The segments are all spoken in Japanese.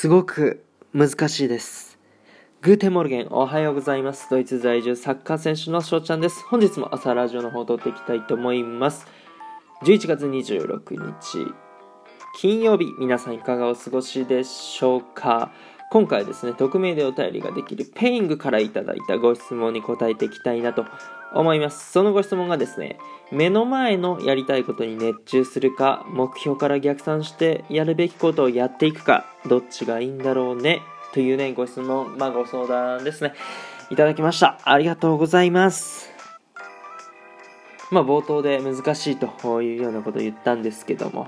すごく難しいです。 Guten Morgen、おはようございます。ドイツ在住サッカー選手の翔ちゃんです。本日も朝ラジオの方を録っていきたいと思います。11月26日、金曜日、皆さんいかがお過ごしでしょうか？今回ですね、匿名でお便りができる Peing からいただいたご質問に答えていきたいなと思います。そのご質問がですね、目の前のやりたいことに熱中するか、目標から逆算してやるべきことをやっていくか、どっちがいいんだろうね、というね、ご質問、まあご相談ですね、いただきました。ありがとうございます。まあ冒頭で難しいというようなことを言ったんですけども、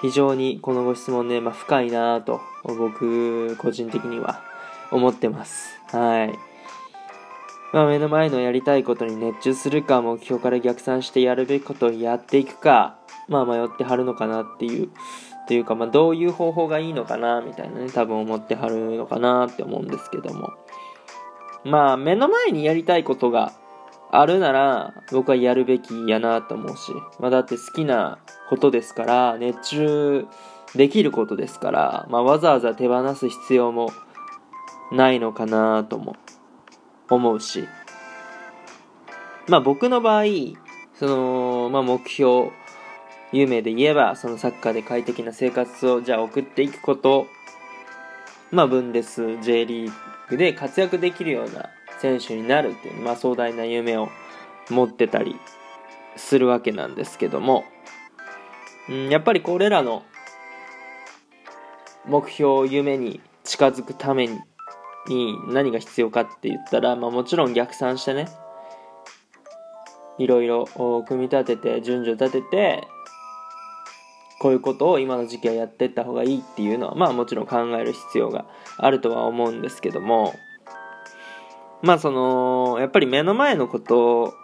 非常にこのご質問ね、まあ、深いなぁと僕個人的には思ってます。はい。まあ、目の前のやりたいことに熱中するか、目標から逆算してやるべきことをやっていくか、まあ迷ってはるのかなっていう、というか、まあどういう方法がいいのかな、みたいなね、多分思ってはるのかなって思うんですけども。まあ目の前にやりたいことがあるなら、僕はやるべきやなと思うし、まあだって好きなことですから、熱中できることですから、まあわざわざ手放す必要もないのかなとも思うし、まあ僕の場合、その、まあ目標、夢で言えば、そのサッカーで快適な生活をじゃあ送っていくこと、まあブンデス、J リーグで活躍できるような選手になるっていう、まあ壮大な夢を持ってたりするわけなんですけども、うん、やっぱりこれらの目標を、夢に近づくために何が必要かって言ったら、まあ、もちろん逆算してねいろいろ組み立てて順序立ててこういうことを今の時期はやってった方がいいっていうのはまあもちろん考える必要があるとは思うんですけどもまあそのやっぱり目の前のことを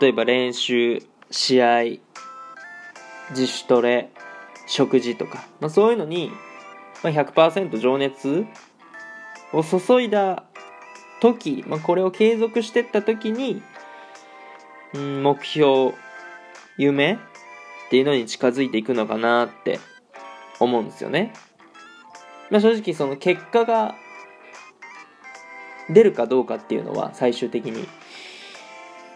例えば練習試合自主トレ食事とか、まあ、そういうのにま、100%情熱を注いだ時、まあ、これを継続してった時に、うん、目標夢っていうのに近づいていくのかなって思うんですよね、まあ、正直その結果が出るかどうかっていうのは最終的に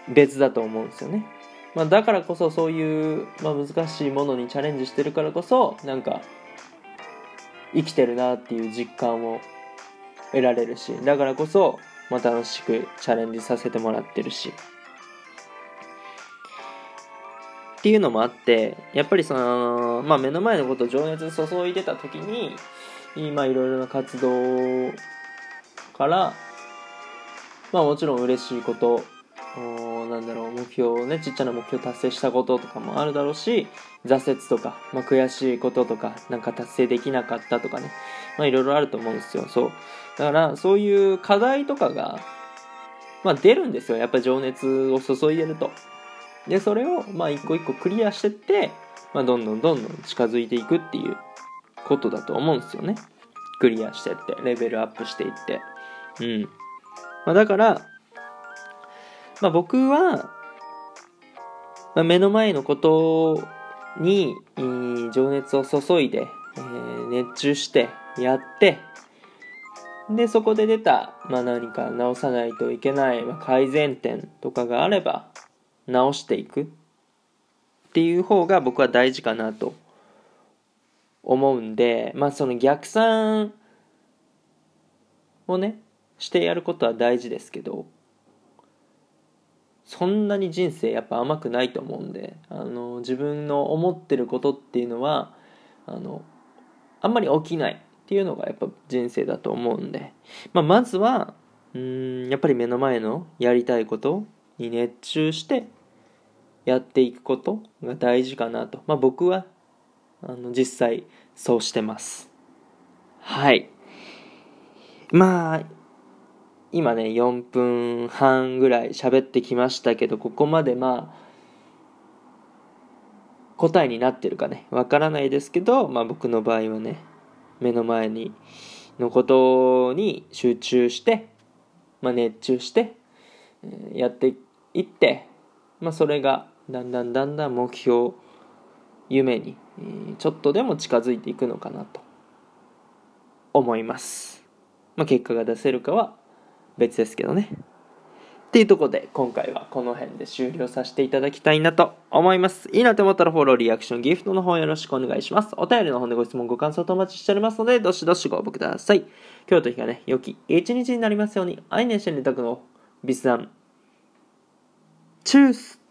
別だと思うんですよね、まあ、だからこそそういう、まあ、難しいものにチャレンジしてるからこそなんか生きてるなっていう実感を得られるしだからこそ、まあ、楽しくチャレンジさせてもらってるし。っていうのもあってやっぱりその、まあ、目の前のことを情熱注いでた時に今いろいろな活動からまあもちろん嬉しいことなんだろう目標をねちっちゃな目標達成したこととかもあるだろうし挫折とか、まあ、悔しいこととかなんか達成できなかったとかねまあいろいろあると思うんですよ。そう。だからそういう課題とかがまあ出るんですよ。やっぱ情熱を注いでると。でそれをまあ一個一個クリアしてって、まあ、どんどんどんどん近づいていくっていうことだと思うんですよね。クリアしてってレベルアップしていって。うん、まあ、だからまあ、僕は、まあ、目の前のことに情熱を注いで、えー、熱中してやってでそこで出た、まあ、何か直さないといけない、まあ、改善点とかがあれば直していく。っていう方が僕は大事かなと思うんでまあその逆算をねしてやることは大事ですけどそんなに人生やっぱ甘くないと思うんであの自分の思ってることっていうのはあのあんまり起きないっていうのがやっぱ人生だと思うんで、まあ、まずはうんやっぱり目の前のやりたいことに熱中してやっていくことが大事かなと、まあ、僕はあの実際そうしてます。はい。まあ今ね4分半ぐらい喋ってきましたけどここまでまあ答えになってるかねわからないですけど、まあ、僕の場合はね目の前にのことに集中して、まあ、熱中してやっていって、まあ、それがだんだんだんだん目標夢にちょっとでも近づいていくのかなと思います。まあ、結果が出せるかは別ですけどね。っていうとこで今回はこの辺で終了させていただきたいなと思います。いいなと思ったらフォロー、リアクション、ギフトの方よろしくお願いします。お便りの方でご質問、ご感想とお待ちしておりますので、どしどしご応募ください。今日と日がね、良き一日になりますように、愛ねしてネタクのビスダン。チュース